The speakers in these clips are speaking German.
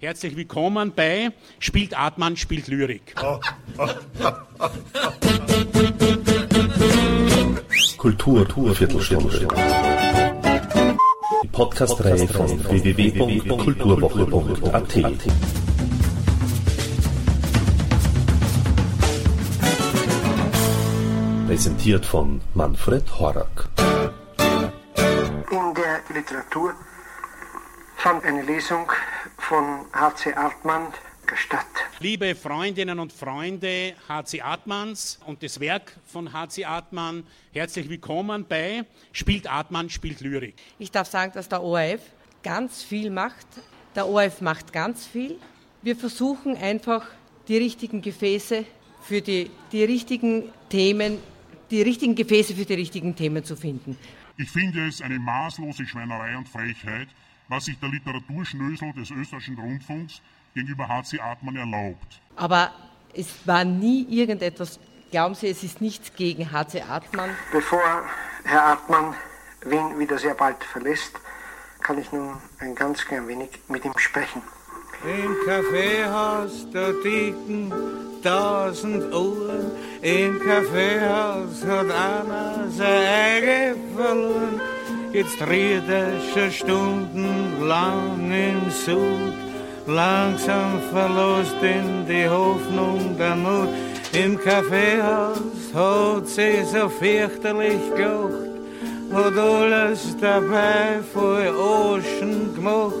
Herzlich willkommen bei Spielt Atman, spielt Lyrik. Kultur, Kultur Viertelstunde. Die Podcast-Reihe von www.kulturwoche.at. Präsentiert von Manfred Horak. In der Literatur fand eine Lesung von H.C. Artmann statt. Liebe Freundinnen und Freunde H.C. Artmanns und das Werk von H.C. Artmann, herzlich willkommen bei Spielt Artmann, spielt Lyrik. Ich darf sagen, dass der ORF ganz viel macht. Der ORF macht ganz viel. Wir versuchen einfach die richtigen Gefäße für die, die richtigen Themen, die richtigen Gefäße für die richtigen Themen zu finden. Ich finde es eine maßlose Schweinerei und Frechheit, was sich der Literaturschnösel des österreichischen Rundfunks gegenüber H.C. Artmann erlaubt. Aber es war nie irgendetwas, glauben Sie, es ist nichts gegen H.C. Artmann. Bevor Herr Artmann Wien wieder sehr bald verlässt, kann ich nun ein ganz klein wenig mit ihm sprechen. Im Kaffeehaus, da ticken tausend Uhren. Im Kaffeehaus hat einer seine Eigen verloren. Jetzt er schon stundenlang im Sud. Langsam verlost ihn die Hoffnung der Mut. Im Kaffeehaus hat sie so fürchterlich gelacht. Hat alles dabei voll Ocean gemacht.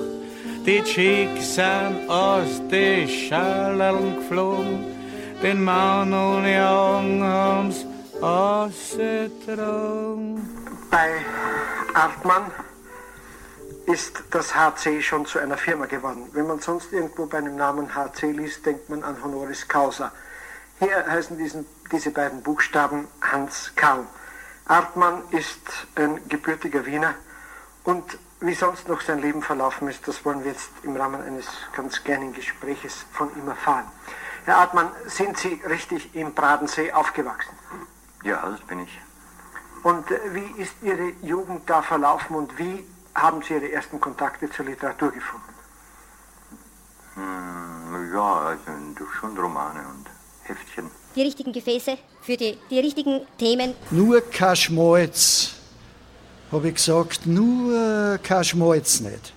Die Chicks sind aus den Schallern geflogen. Den Mann ohne Augen haben's ausgetragen. Bei Artmann ist das HC schon zu einer Firma geworden. Wenn man sonst irgendwo bei einem Namen HC liest, denkt man an Honoris Causa. Hier heißen diesen, diese beiden Buchstaben Hans Karl. Artmann ist ein gebürtiger Wiener und wie sonst noch sein Leben verlaufen ist, das wollen wir jetzt im Rahmen eines ganz kleinen Gespräches von ihm erfahren. Herr Artmann, sind Sie richtig im Bradensee aufgewachsen? Ja, das bin ich. Und äh, wie ist Ihre Jugend da verlaufen und wie haben Sie Ihre ersten Kontakte zur Literatur gefunden? Hm, ja, also durch schon Romane und Heftchen. Die richtigen Gefäße für die, die richtigen Themen. Nur kein Schmalz, habe ich gesagt, nur kein Schmalz nicht.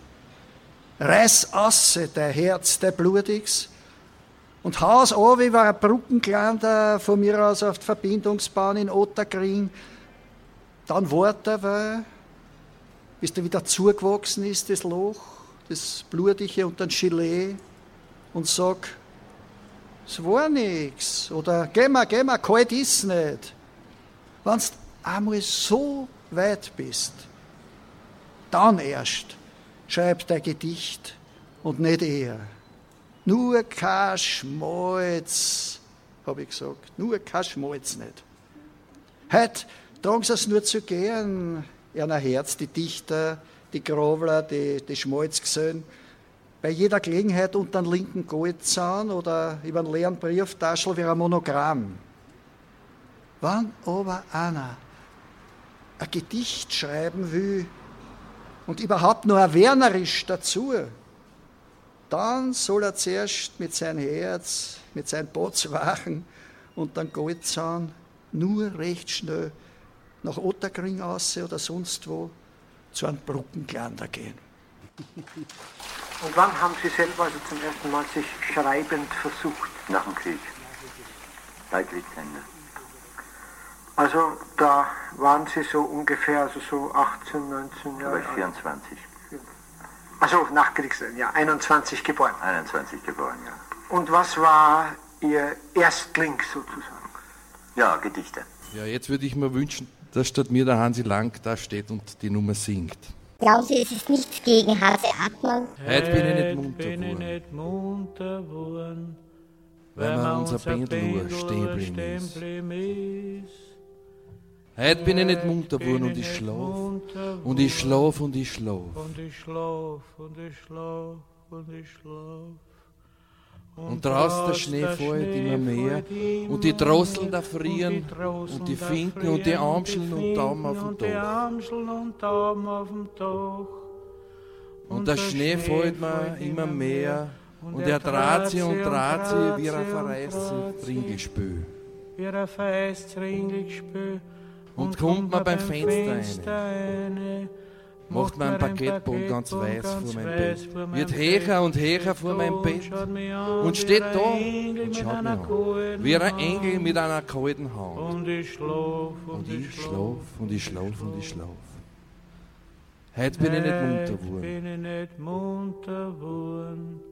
Reiß asse dein Herz, dein Blutiges, und haus an, wie war ein Brückenkleinder von mir aus auf die Verbindungsbahn in Otterkring. Dann warte, weil, bis der wieder zugewachsen ist, das Loch, das Blutige und dann Gilet, und sag, es war nix. Oder geh mal, geh mal, kalt ist nicht. Wenn du einmal so weit bist, dann erst schreib dein Gedicht und nicht er. Nur kein Schmalz, habe ich gesagt. Nur kein Schmalz nicht. Heute tragen sie es nur zu gern, einer Herz, die Dichter, die Grovler, die, die Schmalzgesellen. Bei jeder Gelegenheit unter einem linken Goldzahn oder über einen leeren Brieftaschel wie ein Monogramm. Wann aber einer ein Gedicht schreiben will und überhaupt nur ein dazu, dann soll er zuerst mit seinem Herz, mit seinem Botswachen und dann Goldzahn nur recht schnell nach Otterkring aus oder sonst wo zu einem Brückenklander gehen. Und wann haben Sie selber also zum ersten Mal sich schreibend versucht? Nach dem Krieg. Bei Kriegsende. Also da waren Sie so ungefähr, also so 18, 19 Da Jahre war ich alt. 24. Also nach Kriegsende, ja, 21 geboren. 21 geboren, ja. Und was war Ihr Erstling sozusagen? Ja, Gedichte. Ja, jetzt würde ich mir wünschen, dass statt mir der Hansi Lang da steht und die Nummer singt. Glauben Sie, es ist nichts gegen H.C. Artmann? Heute bin ich nicht munter geworden, nicht munter geworden, weil mir unser Pendel stehen geblieben ist. Heute bin ich nicht munter geworden und ich schlaf. Und ich schlaf und ich schlaf. Und ich schlaf, und ich schlaf, und ich schlaf. Und draußen der Schnee fällt immer mehr. und die Drosseln da frieren und die Finken und die Amseln und Daumen auf dem Dach. Und der Schnee fällt mir immer mehr. Und er trat sie und trat sie wie ein verreistes Ringespül. Wie ein verreistes Ringespül. Und kommt man beim Fenster rein, macht mein Parkettboden ganz weiß vor meinem Bett, wird höher und höher vor meinem Bett und steht da und schaut mich an, wie ein Engel mit einer kalten Hand. Und ich schlaf und ich schlaf und ich schlaf und ich schlaf. Heute bin ich nicht munter geworden.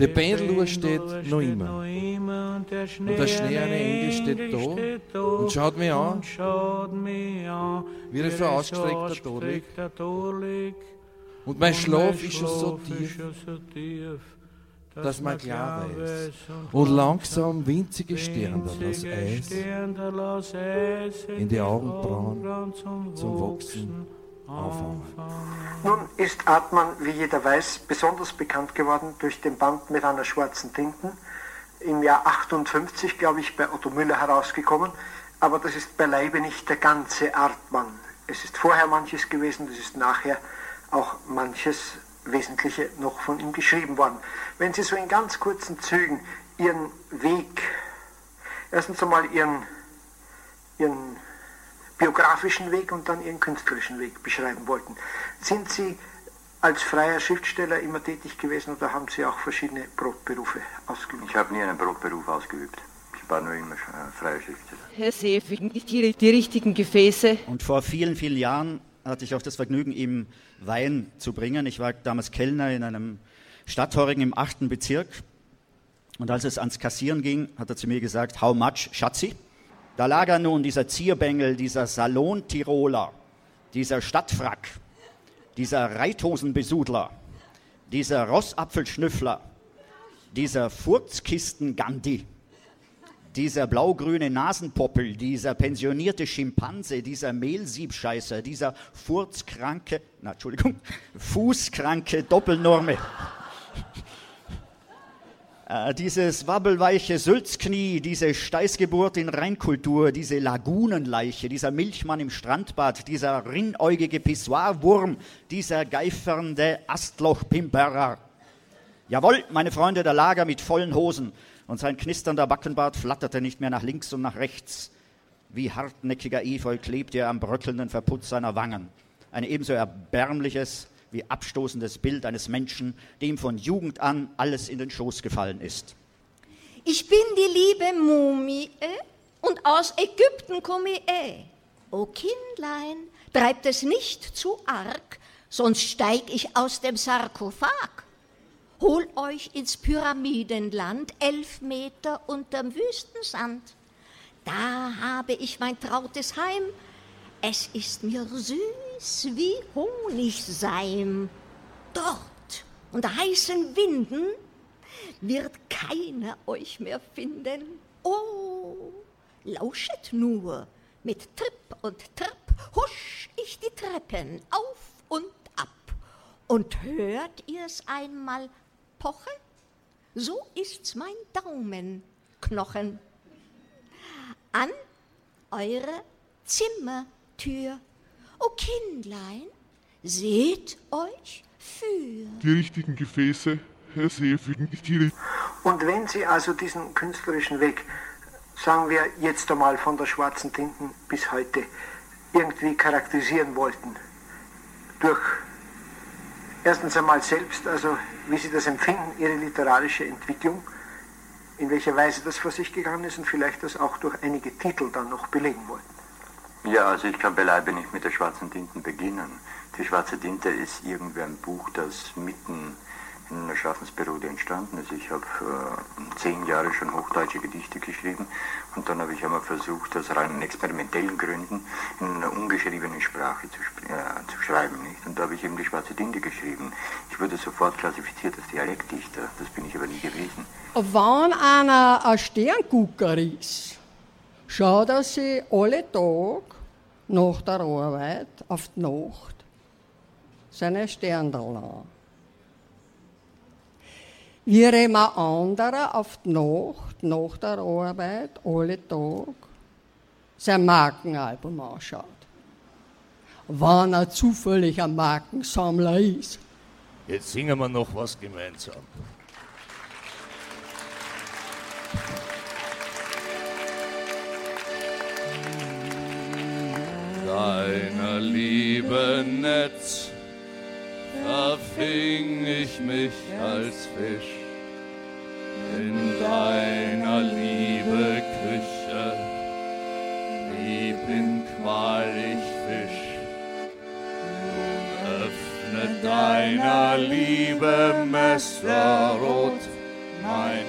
Der Pendeluhr steht noch immer. Und der schneeerne Engel steht da. und schaut mich an, wie ein so ausgestreckter Tor liegt. Und mein Schlaf ist schon so tief, dass man klar weiß. und langsam winzige Sterne aus Eis in die Augenbrauen Augenbrauen zum, zum Wachsen Nun ist Artmann, wie jeder weiß, besonders bekannt geworden durch den Band mit einer schwarzen Tinten. Im Jahr 58, glaube ich, bei Otto Müller herausgekommen. Aber das ist beileibe nicht der ganze Artmann. Es ist vorher manches gewesen, es ist nachher auch manches Wesentliche noch von ihm geschrieben worden. Wenn Sie so in ganz kurzen Zügen Ihren Weg, erstens einmal Ihren, Ihren biografischen Weg und dann Ihren künstlerischen Weg beschreiben wollten. Sind Sie als freier Schriftsteller immer tätig gewesen oder haben Sie auch verschiedene Brotberufe ausgeübt? Ich habe nie einen Brotberuf ausgeübt. Ich war nur immer äh, freier Schriftsteller. Herr Seefing, die, die richtigen Gefäße. Und vor vielen, vielen Jahren hatte ich auch das Vergnügen, ihm Wein zu bringen. Ich war damals Kellner in einem Stadthorigen im achten Bezirk. Und als es ans Kassieren ging, hat er zu mir gesagt, how much, Schatzi? Da lag er nun, dieser Zierbengel, dieser Salon-Tiroler, dieser Stadtfrack, dieser Reithosenbesudler, dieser Rossapfelschnüffler, dieser Furzkisten-Gandhi, dieser blaugrüne Nasenpoppel, dieser pensionierte Schimpanse, dieser Mehlsiebscheißer, dieser furzkranke, na, Entschuldigung, fußkranke Doppelnorme. Äh, dieses wabbelweiche Sülzknie, diese Steißgeburt in Reinkultur, diese Lagunenleiche, dieser Milchmann im Strandbad, dieser rinnäugige Pissoirwurm, dieser geifernde Astlochpimperer. Jawohl, meine Freunde, der Lager mit vollen Hosen und sein knisternder Backenbart flatterte nicht mehr nach links und nach rechts. Wie hartnäckiger Efeu klebte er am bröckelnden Verputz seiner Wangen. Ein ebenso erbärmliches wie abstoßendes Bild eines Menschen, dem von Jugend an alles in den Schoß gefallen ist. Ich bin die liebe Mumie und aus Ägypten komme ich. O Kindlein, treibt es nicht zu arg, sonst steig ich aus dem Sarkophag. Hol euch ins Pyramidenland, elf Meter unterm Wüstensand. Da habe ich mein trautes Heim. Es ist mir süß wie Honigseim. Dort, unter heißen Winden, wird keiner euch mehr finden. Oh, lauschet nur, mit Tripp und Trapp husch ich die Treppen auf und ab. Und hört ihr's einmal pochen? So ist's mein Daumenknochen. An eure Zimmertür. O Kindlein, seht euch für. Die richtigen Gefäße, Herr Seefigen, die Und wenn Sie also diesen künstlerischen Weg, sagen wir jetzt einmal von der schwarzen Tinten bis heute, irgendwie charakterisieren wollten, durch erstens einmal selbst, also wie Sie das empfinden, Ihre literarische Entwicklung, in welcher Weise das vor sich gegangen ist und vielleicht das auch durch einige Titel dann noch belegen wollten. Ja, also ich kann beileibe nicht mit der schwarzen Tinten beginnen. Die schwarze Tinte ist irgendwie ein Buch, das mitten in einer Schaffensperiode entstanden ist. Ich habe äh, zehn Jahre schon hochdeutsche Gedichte geschrieben und dann habe ich einmal versucht, aus rein experimentellen Gründen in einer ungeschriebenen Sprache zu, äh, zu schreiben. Nicht? Und da habe ich eben die schwarze Tinte geschrieben. Ich wurde sofort klassifiziert als Dialektdichter, das bin ich aber nie gewesen. Wenn einer ein Sterngucker ist, schaut er sich alle Tag nach der Arbeit auf die Nacht seine Sterndal an. Während ein anderer auf die Nacht nach der Arbeit alle Tag sein Markenalbum anschaut. Wenn er zufällig ein Markensammler ist. Jetzt singen wir noch was gemeinsam. Liebennetz verfing ich mich als Fisch in deiner Liebe Küche, lieb in Qual ich Fisch. Nun öffne deiner Liebe Messerrot mein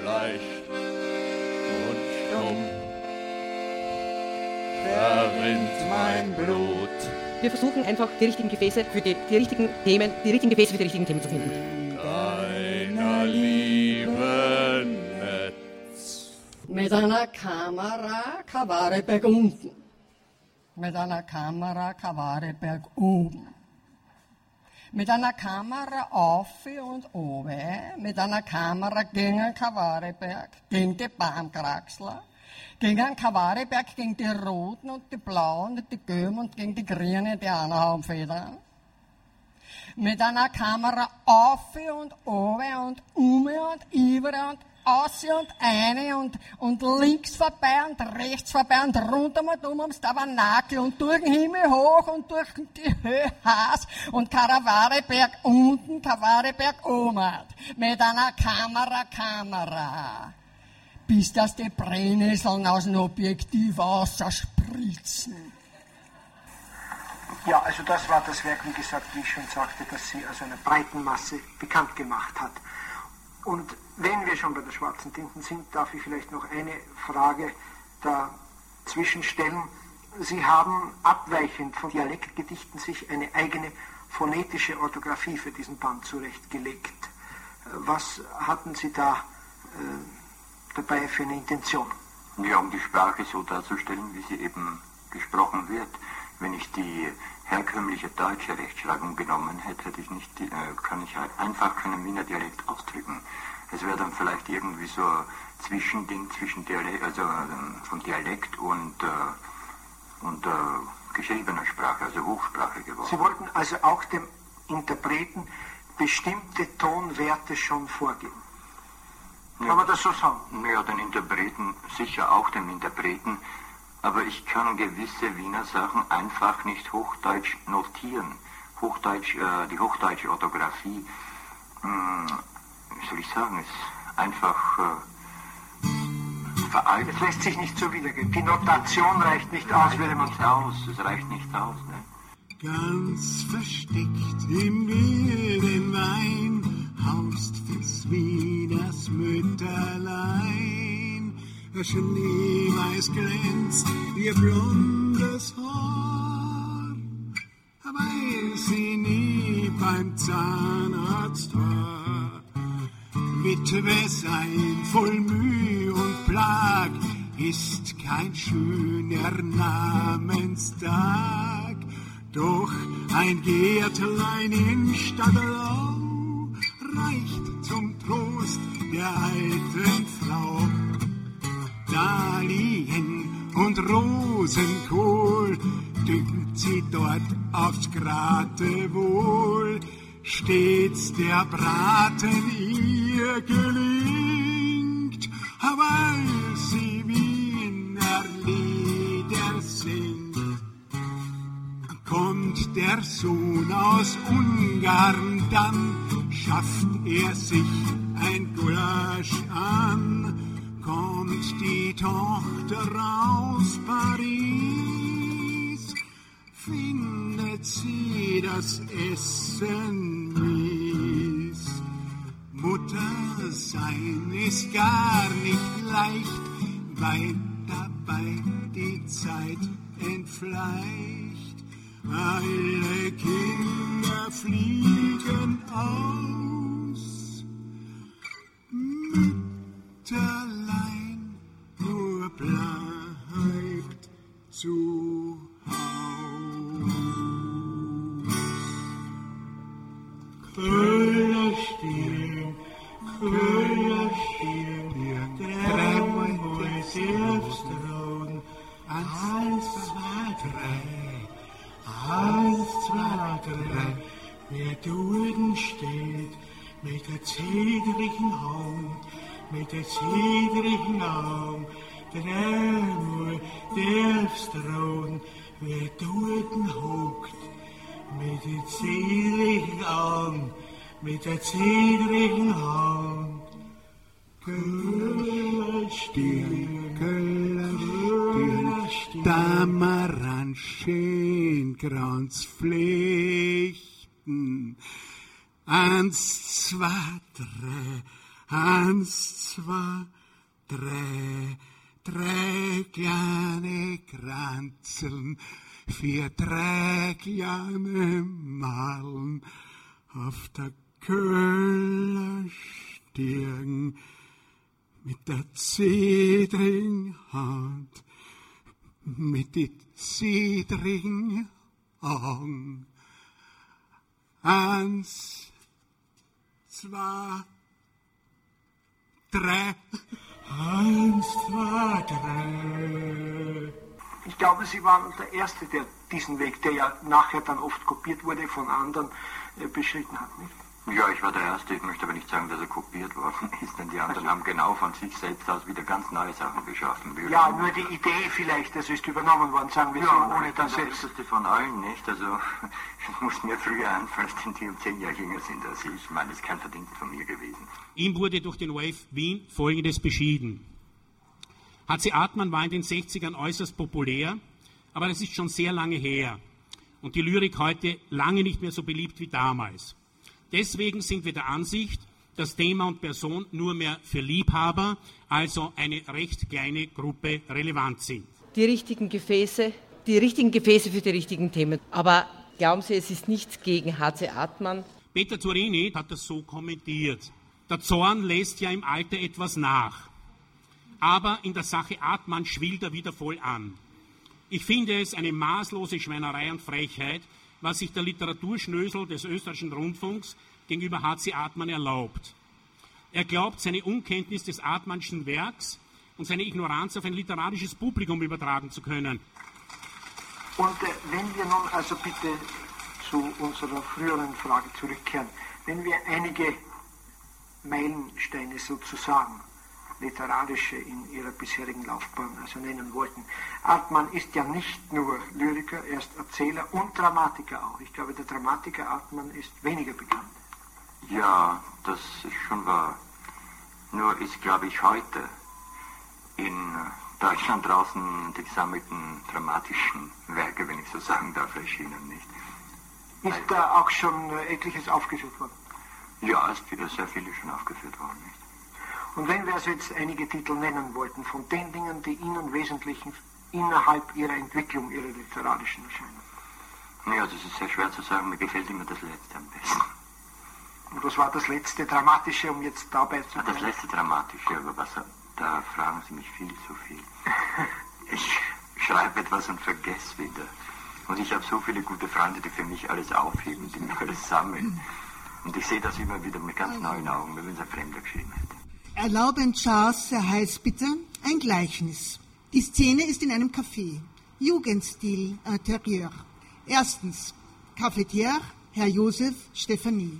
Fleisch verrinnt mein Blut. Wir versuchen einfach die richtigen Gefäße für die, die richtigen Themen, die richtigen Gefäße für die richtigen Themen zu finden. Deiner Liebe Netz. Mit einer Kamera Kavare berg unten. Mit einer Kamera Kavare berg oben. Mit einer Kamera auf und oben. Mit einer Kamera gegen Kavareberg, gegen die Baumkraxler. Gegen Kavareberg, gegen die Roten und die Blauen und die Gelben und gegen die Grünen, die Anhaumfedern. Mit einer Kamera auf und oben und um und über und aus und eine und, und links vorbei und rechts vorbei und rundum und um ums Tabernakel und durch den Himmel hoch und durch die Höhe Haas und Karavareberg unten, Karavareberg oben. Mit einer Kamera, Kamera bis dass die Brennnesseln aus dem Objektiv ausspritzen. Ja, also das war das Werk, wie gesagt, wie ich schon sagte, das sie also einer breiten Masse bekannt gemacht hat. Und wenn wir schon bei der schwarzen Tinten sind, darf ich vielleicht noch eine Frage dazwischen stellen. Sie haben abweichend von Dialektgedichten sich eine eigene phonetische Orthographie für diesen Band zurechtgelegt. Was hatten Sie da äh, dabei für eine Intention? Ja, um die Sprache so darzustellen, wie sie eben gesprochen wird. Wenn ich die herkömmliche deutsche Rechtschreibung genommen hätte, hätte ich nicht, die, äh, kann ich einfach keinen Wiener Dialekt ausdrücken. Es wäre dann vielleicht irgendwie so ein Zwischending zwischen Dialekt, also äh, von Dialekt und, äh, und äh, geschriebener Sprache, also Hochsprache geworden. Sie wollten also auch dem Interpreten bestimmte Tonwerte schon vorgeben. Kann man das so sagen? Ja, den Interpreten, sicher auch dem Interpreten, aber ich kann gewisse Wiener Sachen einfach nicht hochdeutsch notieren. Hochdeutsch, äh, die hochdeutsche Orthographie, mh, wie soll ich sagen, ist einfach äh, veraltet. Es lässt sich nicht so wiedergeben. Die Notation reicht nicht aus, würde man nicht aus. Es reicht nicht aus. Ne? Ganz versteckt im wilden Wein haust des Wieners Mütterlein. Der Schneeweiß glänzt ihr blondes Haar, weil sie nie beim Zahnarzt war. Witwe sein voll Mühe und Plag ist kein schöner Namenstag. Doch ein Gärtlein in Stadtlau reicht zum Trost der alten Frau. Dahlien und Rosenkohl düngt sie dort aufs Gratewohl. Stets der Braten ihr gelingt, weil sie Wiener Lieder singt kommt der Sohn aus Ungarn, dann schafft er sich ein Gulasch an. Kommt die Tochter aus Paris, findet sie das Essen mies. Mutter sein ist gar nicht leicht, weil dabei die Zeit entfleicht. Alle Kinder fliegen aus. Mütterlein nur bleibt zu zedrigen Hand, mit der zedrigen Arm, dreimal Selbstlohn, wer dort hockt, mit den zierlichen Augen, mit der zedrigen Hand. Köhlerstirn, Köhlerstirn, Damaranschen, Kranzflechten. Eins, zwei, drei, eins, zwei, drei, drei kleine Kranzeln, vier drei kleine Malen auf der Köhlerstirn mit der zedrigen Hand, mit den zedrigen Augen. Eins, zwei, drei. Eins, zwei, drei. Ich glaube, Sie waren der Erste, der diesen Weg, der ja nachher dann oft kopiert wurde von anderen, äh, beschritten hat. Nicht? Ja, ich war der Erste. Ich möchte aber nicht sagen, dass er kopiert worden ist, denn die anderen haben genau von sich selbst aus wieder ganz neue Sachen geschaffen. Wir Ja, nur die Idee vielleicht, das ist übernommen worden, sagen wir ja, so, ohne das das jetzt. Älteste von allen, nicht? Also, es muss mir früher einfallen, denn die um zehn Jahre jünger sind als ich. Ich meine, das ist kein Verdienst von mir gewesen. Ihm wurde durch den Wave Wien Folgendes beschieden. H.C. Artmann war in den 60ern äußerst populär, aber das ist schon sehr lange her. Und die Lyrik heute lange nicht mehr so beliebt wie damals. Deswegen sind wir der Ansicht, dass Thema und Person nur mehr für Liebhaber, also eine recht kleine Gruppe, relevant sind. Die richtigen Gefäße, die richtigen Gefäße für die richtigen Themen. Aber glauben Sie, es ist nichts gegen H.C. Artmann? Peter Turini hat das so kommentiert. Der Zorn lässt ja im Alter etwas nach. Aber in der Sache Artmann schwillt er wieder voll an. Ich finde es eine maßlose Schweinerei und Frechheit, was sich der Literaturschnösel des österreichischen Rundfunks gegenüber H.C. Artmann erlaubt. Er glaubt, seine Unkenntnis des Artmannschen Werks und seine Ignoranz auf ein literarisches Publikum übertragen zu können. Und äh, wenn wir nun also bitte zu unserer früheren Frage zurückkehren, wenn wir einige Meilensteine sozusagen literarische in ihrer bisherigen Laufbahn also nennen wollten. Artmann ist ja nicht nur Lyriker, er ist Erzähler und Dramatiker auch. Ich glaube, der Dramatiker Artmann ist weniger bekannt. Ja, das ist schon wahr. Nur ist, glaube ich, heute in Deutschland draußen die gesammelten dramatischen Werke, wenn ich so sagen darf, erschienen, nicht? Ist da auch schon äh, etliches aufgeführt worden? Ja, es ist sehr viele schon aufgeführt worden, nicht? Und wenn wir also jetzt einige Titel nennen wollten, von den Dingen, die Ihnen wesentlich innerhalb Ihrer Entwicklung, Ihrer literarischen Erscheinung. Ja, das ist sehr schwer zu sagen, mir gefällt immer das Letzte am besten. Und was war das letzte Dramatische, um jetzt dabei zu Ah, Das letzte Dramatische, aber was, da fragen Sie mich viel zu viel. Ich schreibe etwas und vergesse wieder. Und ich habe so viele gute Freunde, die für mich alles aufheben, die mir alles sammeln. Und ich sehe das immer wieder mit ganz neuen Augen, wenn es ein Fremder geschrieben hätte. Erlauben Charles, Herr Heißbitter, ein Gleichnis. Die Szene ist in einem Café. Jugendstil Interieur. Erstens, Cafetière, Herr Josef, Stephanie.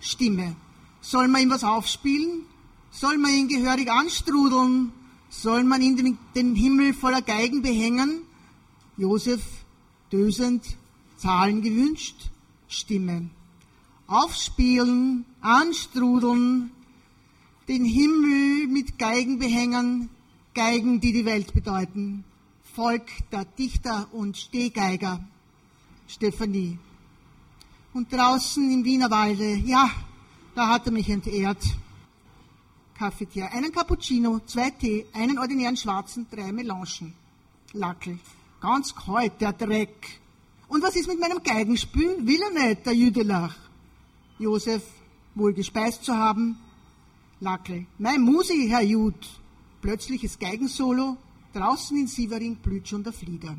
Stimme. Soll man ihm was aufspielen? Soll man ihn gehörig anstrudeln? Soll man ihn den Himmel voller Geigen behängen? Josef, dösend, Zahlen gewünscht? Stimme. Aufspielen, anstrudeln, den Himmel mit Geigen behängen, Geigen, die die Welt bedeuten. Volk der Dichter und Stehgeiger. Stephanie. Und draußen im Wiener Walde, ja, da hat er mich entehrt. Cafetier. Einen Cappuccino, zwei Tee, einen ordinären schwarzen, drei Melangen. Lackel. Ganz kalt, der Dreck. Und was ist mit meinem Geigenspülen? Will er nicht, der Jüdelach. Josef, wohl gespeist zu haben. Lackel. Mein Musi, Herr Jud. Plötzliches Geigensolo. Draußen in Sievering blüht schon der Flieder.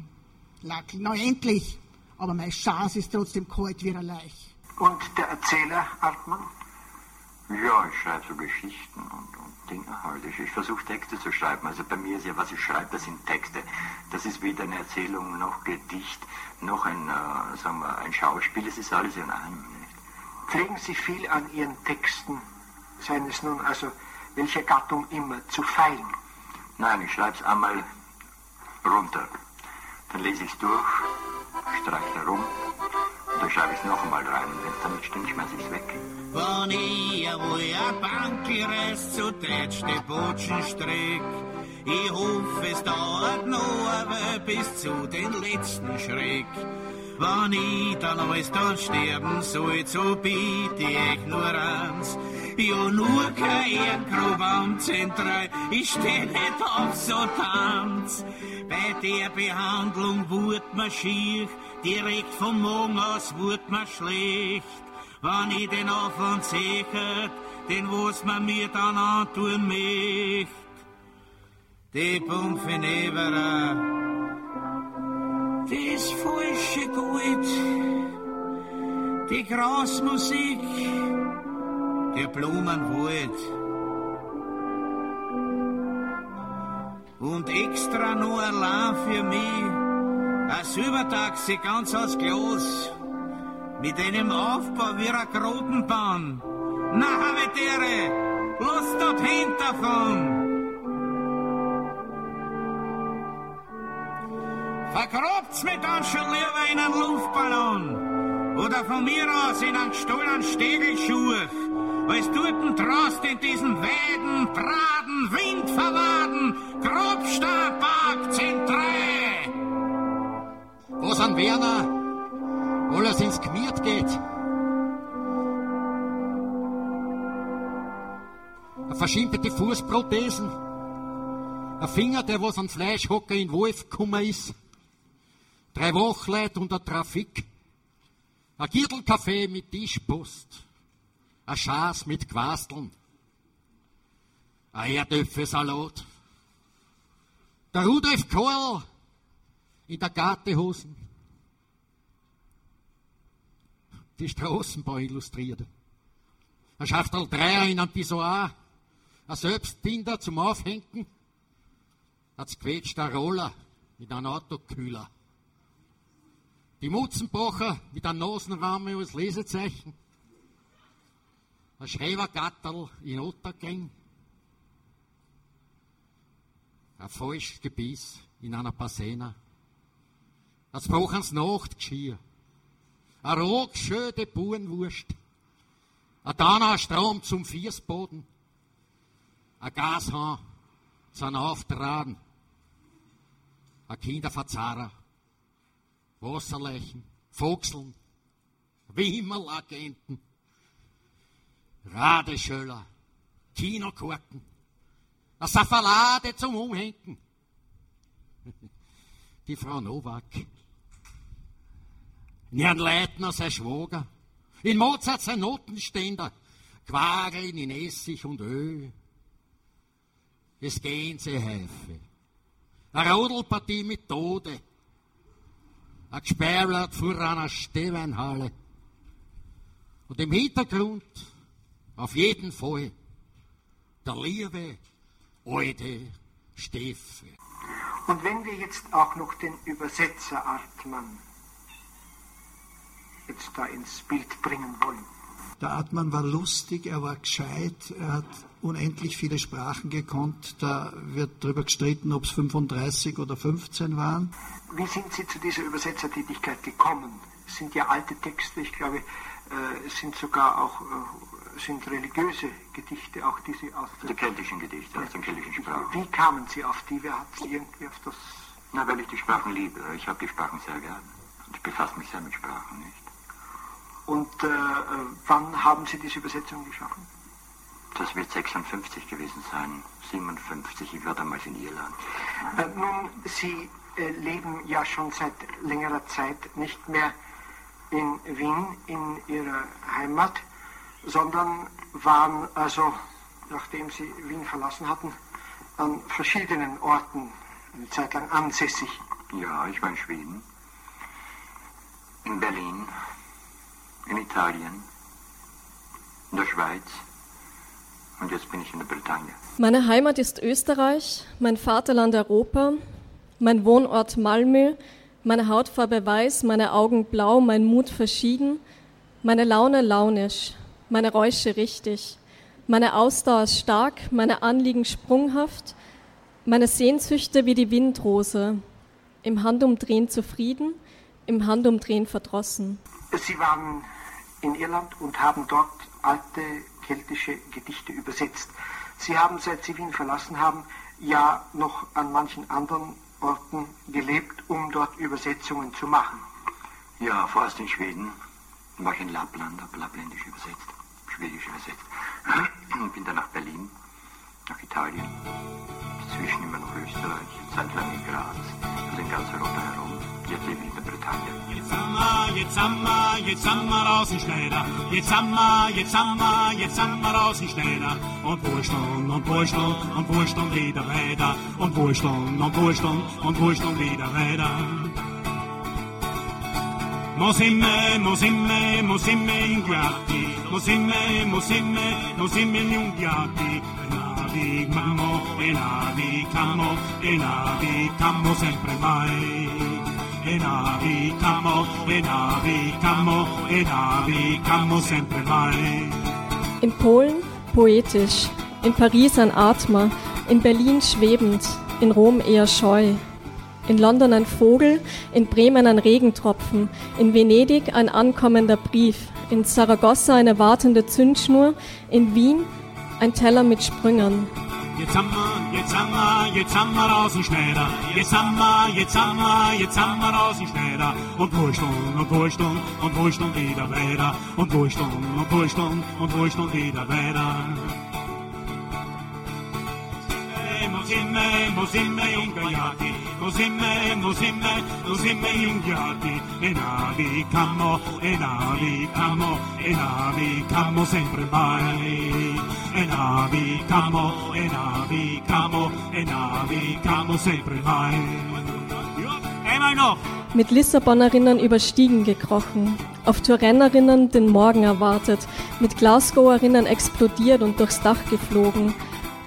Lackel. Na endlich. Aber mein Schaß ist trotzdem kalt wie ein Leich. Und der Erzähler Artmann? Ja, ich schreibe so Geschichten und, und Dinge halt. Ich, ich versuche Texte zu schreiben. Also bei mir ist ja, was ich schreibe, das sind Texte. Das ist weder eine Erzählung noch Gedicht, noch ein, äh, sagen wir, ein Schauspiel. Es ist alles in einem. Nicht? Pflegen Sie viel an Ihren Texten, seien es nun also welcher Gattung immer, zu feilen? Nein, ich schreibe es einmal runter. Dann lese ich es durch, streiche herum, und dann schreibe ich es noch einmal rein. Wenn es dann nicht stimmt, schmeiße ich es weg. Wenn ich wohl eine Bank reiß, zu tätscht die Botschenstrick. Ich hoffe, es dauert noch aber bis zu den letzten Schreck. Wenn ich dann alles dann sterben soll, so bitte ich nur eins. Ja, nur kein Erdgrub am Zentral, ich steh nicht auf so Tanz. Bei der Behandlung wurde mir schier, direkt vom Morgen aus wurde mir schlecht. Wenn ich den Aufwand sichert, den was man mir dann antun möcht. Die Pumpe Neberer, das falsche Gut, die Grasmusik, der Blumenwald. Und extra nur allein für mich, ein Silbertaxi ganz aus Glas, mit einem Aufbau wie eine Grotenbahn. Na, Habitäre, lass dort hin davon! Vergrabt's mich dann schon lieber in einen Luftballon oder von mir aus in einen gestohlenen Stegelschuh, als dort draußen in diesen Weiden, Braden, Windverwaden, Grobstabpark Zentré. Was an Werner alles ins Gmiert geht. Eine verschimperte Fußprothesen. Ein Finger, der was an Fleischhocker in Wolf gekommen ist. Drei Wochleit und ein Trafik. Ein Gürtelkaffee mit Tischpost. Ein Schaß mit Quasteln. Ein Erdöpfelsalat. Der Rudolf Kohl in der Gartehosen. Die Straßenbau illustriert. Ein Schachtel Dreier in einem Pissoir. Ein Selbstbinder zum Aufhängen. Ein zerquetschter Roller mit einem Autokühler. Die Mutzenbacher mit einem Nasenrahmen als Lesezeichen. Ein Schrebergatterl in Ottergang. Ein falsches Gebiss in einer Passena. Ein Brochens Nachtgeschirr. Ein rogschöde Burenwurst. Ein Dana-Strom zum Viersboden. Ein Gashahn zum Auftragen. Ein Kinderverzahrer. Wasserleichen, Vogseln, Wimmerlagenten, Radeschöller, Kinokorken, eine Safalade zum Umhängen. Die Frau Nowak, Jan Leitner, sein Schwager, in Mozart sein Notenständer, Quageln in Essig und Öl. Es gehen sie Heife. Eine Rodelpartie mit Tode ein Gesperrt vor einer Stehweinhalle. Und im Hintergrund auf jeden Fall der liebe alte Steffe. Und wenn wir jetzt auch noch den Übersetzer Artmann jetzt da ins Bild bringen wollen. Der Artmann war lustig, er war gescheit, er hat unendlich viele Sprachen gekonnt. Da wird darüber gestritten, ob es 35 oder 15 waren. Wie sind Sie zu dieser Übersetzertätigkeit gekommen? Es sind ja alte Texte, ich glaube, äh, es sind sogar auch äh, sind religiöse Gedichte, auch diese aus Die keltischen Gedichte, aus den keltischen Sprachen. Wie kamen Sie auf die? Wer hat Sie irgendwie auf das... Na, weil ich die Sprachen liebe. Ich habe die Sprachen sehr gern. Und ich befasse mich sehr mit Sprachen, nicht? Und äh, wann haben Sie diese Übersetzung geschaffen? Das wird 56 gewesen sein, 57, ich war damals in Irland. Äh, nun, Sie äh, leben ja schon seit längerer Zeit nicht mehr in Wien, in Ihrer Heimat, sondern waren also, nachdem Sie Wien verlassen hatten, an verschiedenen Orten eine Zeit lang ansässig. Ja, ich war in Schweden, in Berlin, in Italien, in der Schweiz und jetzt bin ich in der Bretagne. Meine Heimat ist Österreich, mein Vaterland Europa, mein Wohnort Malmö, meine Hautfarbe weiß, meine Augen blau, mein Mut verschieden, meine Laune launisch, meine Räusche richtig, meine Ausdauer stark, meine Anliegen sprunghaft, meine Sehnsüchte wie die Windrose, im Handumdrehen zufrieden, im Handumdrehen verdrossen. Sie waren in Irland und haben dort alte keltische Gedichte übersetzt. Sie haben, seit Sie Wien verlassen haben, ja noch an manchen anderen Orten gelebt, um dort Übersetzungen zu machen. Ja, vorerst in Schweden war ich in Lappland, habe Lappländisch übersetzt, Schwedisch übersetzt. Bin dann nach Berlin, nach Italien, dazwischen immer noch Österreich, seit lang in Graz, also in ganz Europa herum. Jetzt lebe ich in der Bretagne. Jetzt haben wir, jetzt haben wir, jetzt haben wir raus in Schneider. Jetzt haben wir, jetzt haben wir, jetzt haben wir raus in Schneider. Und Wursteln und Wursteln und Wursteln wieder weiter. Und Wursteln und Wursteln und Wursteln wieder weiter. Mosimme, Mosimme, Mosimme ingrati, Mosimme, Mosimme, Mosimme ingrati, Enavi mammo, Enavi camo, Enavi camo sempre mai. Enavi camo, Enavi camo, Enavi camo sempre mai. In Polen poetisch, in Paris ein Atmer, in Berlin schwebend, in Rom eher scheu. In London ein Vogel, in Bremen ein Regentropfen, in Venedig ein ankommender Brief, in Saragossa eine wartende Zündschnur, in Wien ein Teller mit Sprüngern. Jetzt haben wir, jetzt haben wir, jetzt haben wir raus in Schneider. Jetzt haben wir, jetzt haben wir, jetzt haben wir raus in Schneider. Und Wursteln und Wursteln und Wursteln wieder weiter. Und Wursteln und Wursteln und Wursteln wieder weiter. Mosimme, Mosimme, ingaiati, Mosimme, Mosimme, Mosimme, ingaiati, e navi camo, e navi camo, e navi camo sempre mai. E e navi camo, e navi camo sempre mai. Mit Lissabonerinnen über Stiegen gekrochen, auf Tourennerinnen den Morgen erwartet, mit Glasgowerinnen explodiert und durchs Dach geflogen,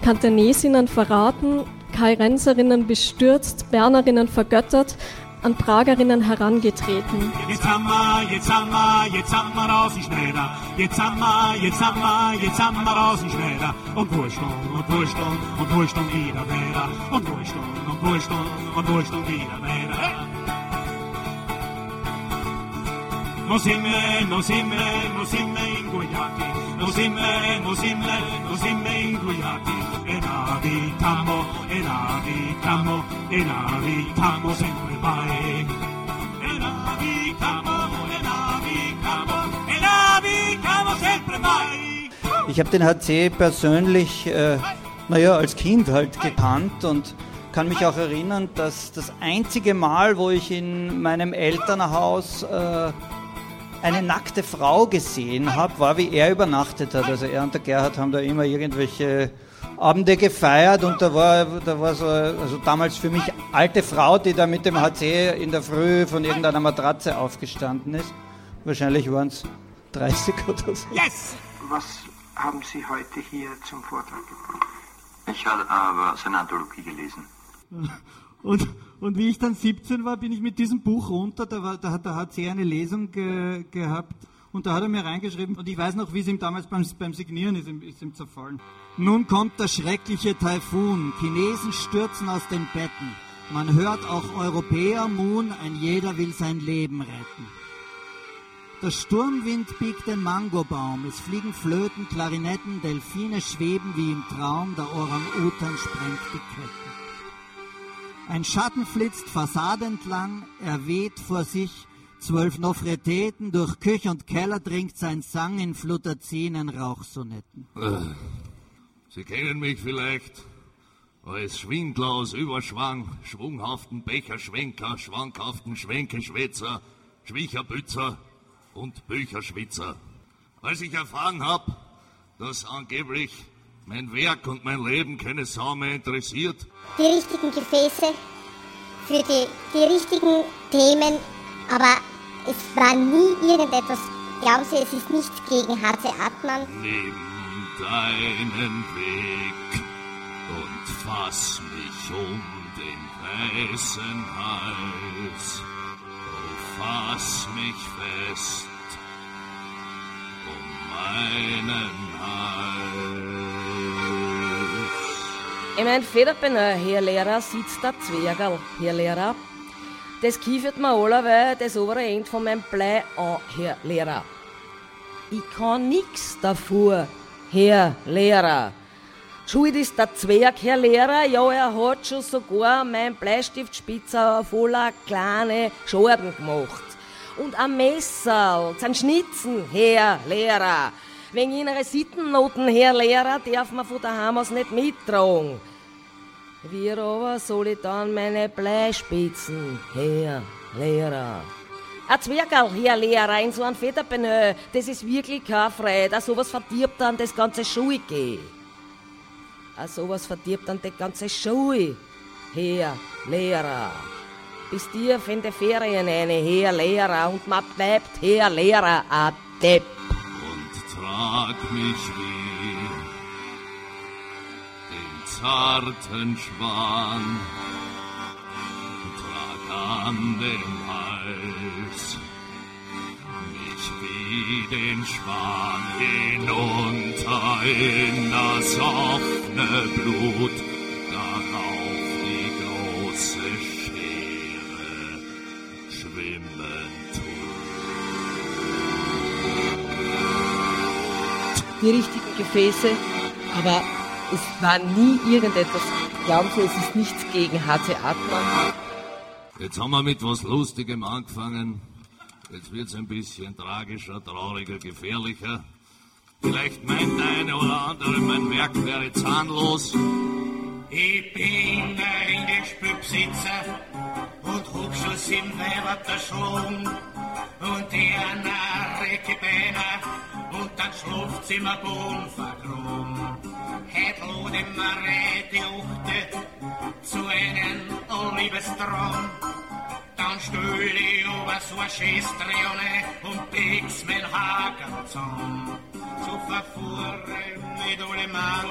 Kantanesinnen verraten, Kairenserinnen bestürzt, Bernerinnen vergöttert, an Pragerinnen herangetreten. Jetzt haben wir, jetzt haben wir, jetzt haben wir raus in Schneider. Jetzt haben wir, jetzt haben wir, jetzt haben wir raus in Schneider. Und Wursteln und Wursteln und Wursteln wieder weiter. Und Wursteln und Wursteln und Wursteln wieder weiter. Mosimme, Mosimme, Mosimme ingoiati, Mosimme, Mosimme, Mosimme ingoiati, e navi camo, e navi camo, e navi camo sempre mai. Ich habe den HC persönlich, äh, naja, als Kind halt gekannt und kann mich auch erinnern, dass das einzige Mal, wo ich in meinem Elternhaus äh, eine nackte Frau gesehen habe, war, wie er übernachtet hat. Also er und der Gerhard haben da immer irgendwelche Abende gefeiert und da war, da war so, also damals für mich alte Frau, die da mit dem HC in der Früh von irgendeiner Matratze aufgestanden ist. Wahrscheinlich waren es 30 oder so. Yes! Was haben Sie heute hier zum Vortrag gebracht? Ich habe aber seine Anthologie gelesen. Und, und wie ich dann 17 war, bin ich mit diesem Buch runter. Da, war, da hat der HC eine Lesung ge, gehabt und da hat er mir reingeschrieben. Und ich weiß noch, wie es ihm damals beim, beim Signieren ist, ist ihm zerfallen. Nun kommt der schreckliche Taifun. Chinesen stürzen aus den Betten. Man hört auch Europäer Moon, ein jeder will sein Leben retten. Der Sturmwind biegt den Mangobaum, es fliegen Flöten, Klarinetten, Delfine schweben wie im Traum, der Orang-Utan sprengt die Ketten. Ein Schatten flitzt Fassade entlang, er weht vor sich. Zwölf Nofreteten, durch Küch und Keller dringt sein Sang in Flutazinen Rauchsonetten. Äh, Sie kennen mich vielleicht. Als Schwindler aus Überschwang, schwunghaften Becherschwenker, schwankhaften Schwenkeschwätzer, Schwicherbützer und Bücherschwitzer. Als ich erfahren habe, dass angeblich mein Werk und mein Leben keine Sau mehr interessiert, Die richtigen Gefäße für die, die richtigen Themen, aber es war nie irgendetwas. Glauben Sie, es ist nichts gegen HC Atman? nimm deinen Weg und fass mich um den weißen Hals. Fass mich fest um meinen Hals. Ich mein, Federbenau, Herr Lehrer, sitzt der Zwergerl, Herr Lehrer. Das kiefert mir allerweil das obere Ende von meinem Blei an, Herr Lehrer. Ich kann nix davor, Herr Lehrer. Schuld ist der Zwerg, Herr Lehrer, ja, er hat schon sogar mein Bleistiftspitzer voller kleine Schorben gemacht. Und ein Messer, zum Schnitzen, Herr Lehrer. Wegen ihrer Sittennoten, Herr Lehrer, darf man von daheim aus nicht mittragen. Wie aber soll ich dann meine Bleispitzen, Herr Lehrer? Ein Zwergerl, Herr Lehrer, in so einem Federbenö, das ist wirklich kein Freude. Sowas verdirbt dann das ganze Schulge. Sowas verdirbt dann die ganze Schule, Herr Lehrer. Bis tief in Ferien eine, Herr Lehrer, und man bleibt, Herr Lehrer, a. Und trag mich wie den zarten Schwan, trag an dem Hals wie den Schwan hinunter in das offene Blut, darauf die große Schere schwimmen die richtigen Gefäße, aber es war nie irgendetwas. Glauben Sie, es ist nichts gegen HC Atman? Jetzt haben wir mit was Lustigem angefangen. Jetzt wird's ein bisschen tragischer, trauriger, gefährlicher. Vielleicht meint der eine oder andere, mein Werk wäre zahnlos. Ich bin der Ringelspülbesitzer und hab schon sieben Weiber verschlungen. Und der Narrecke Beiner und dann Schlafzimmerboden vergraben. Heut lade mir die Uchte zu einem Liebestraum. Dann stell ich über so eine Schästrione und bieg's mein Haken zusammen. So verfuhr mit alle Mal,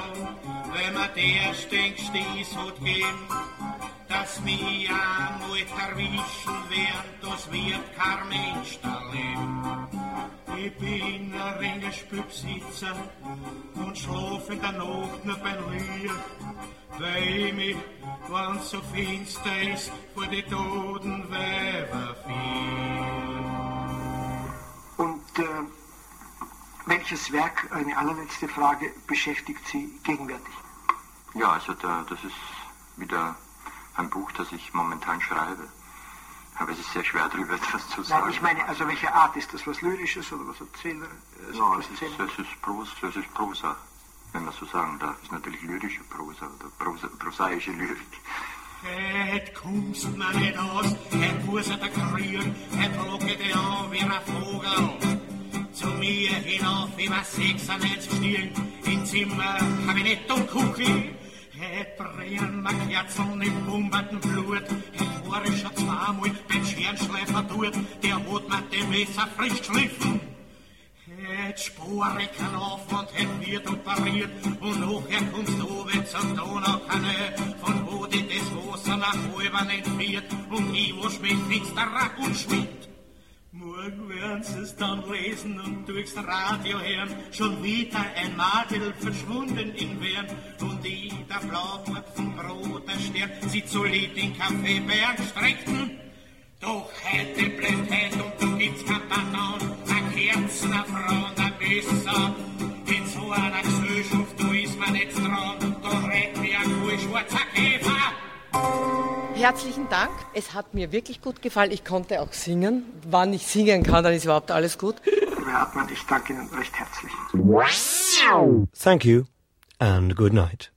wenn mir der Stinkstieß hat gegeben, dass mich einmal erwischen wird, das wird kein Mensch da leben. Ich bin ein Ringelspülbesitzer und schlaf in der Nacht nur beim Licht, weil ich mich, wenn's so finster ist, vor die toten Weiber fiel. Und äh, welches Werk, eine allerletzte Frage, beschäftigt Sie gegenwärtig? Ja, also da, das ist wieder ein Buch, das ich momentan schreibe. Aber es ist sehr schwer darüber etwas zu sagen. Nein, ich meine, also welche Art ist das? Was Lyrisches oder was Erzähler? Also es ist, es, ist Prosa, es ist Prosa, wenn man so sagen darf. Es ist natürlich lyrische Prosa oder Prosa, prosaische Lyrik. Het kommst mir nicht aus, het muss der Krieg, het locke dich an wie ein Vogel. Zu mir hinauf über 96 Stiegen, in Zimmer, Kabinett und Küche. Mir Kerzen im bomberten Blut, schon zweimal beim Scherenschleifer dort, der hat mir dem Messer frisch geschliffen. Het Spore kann auf und het wird operiert und nachher kommst du oben zum Donaukanal, von wo die das Wasser nach oben entführt und ich wasch mich Rack und Schmidt. Morgen werden sie es dann lesen und durchs Radio hören, schon wieder ein Madel verschwunden in Wern und ich, der Blaukopfenbrot, der Stern, sieht solid den Kaffeeberg streckten. Doch heute blendet und du gibt's kein Pardon, a Kerzen, a Frau a Messer. In so einer Gesellschaft, du ist man nicht dran, da rennt wie ein kohlschwarzer Käfer. Herzlichen Dank. Es hat mir wirklich gut gefallen. Ich konnte auch singen. Wann ich singen kann, dann ist überhaupt alles gut. Herr Hartmann, ich danke Ihnen recht herzlich. Thank you and good night.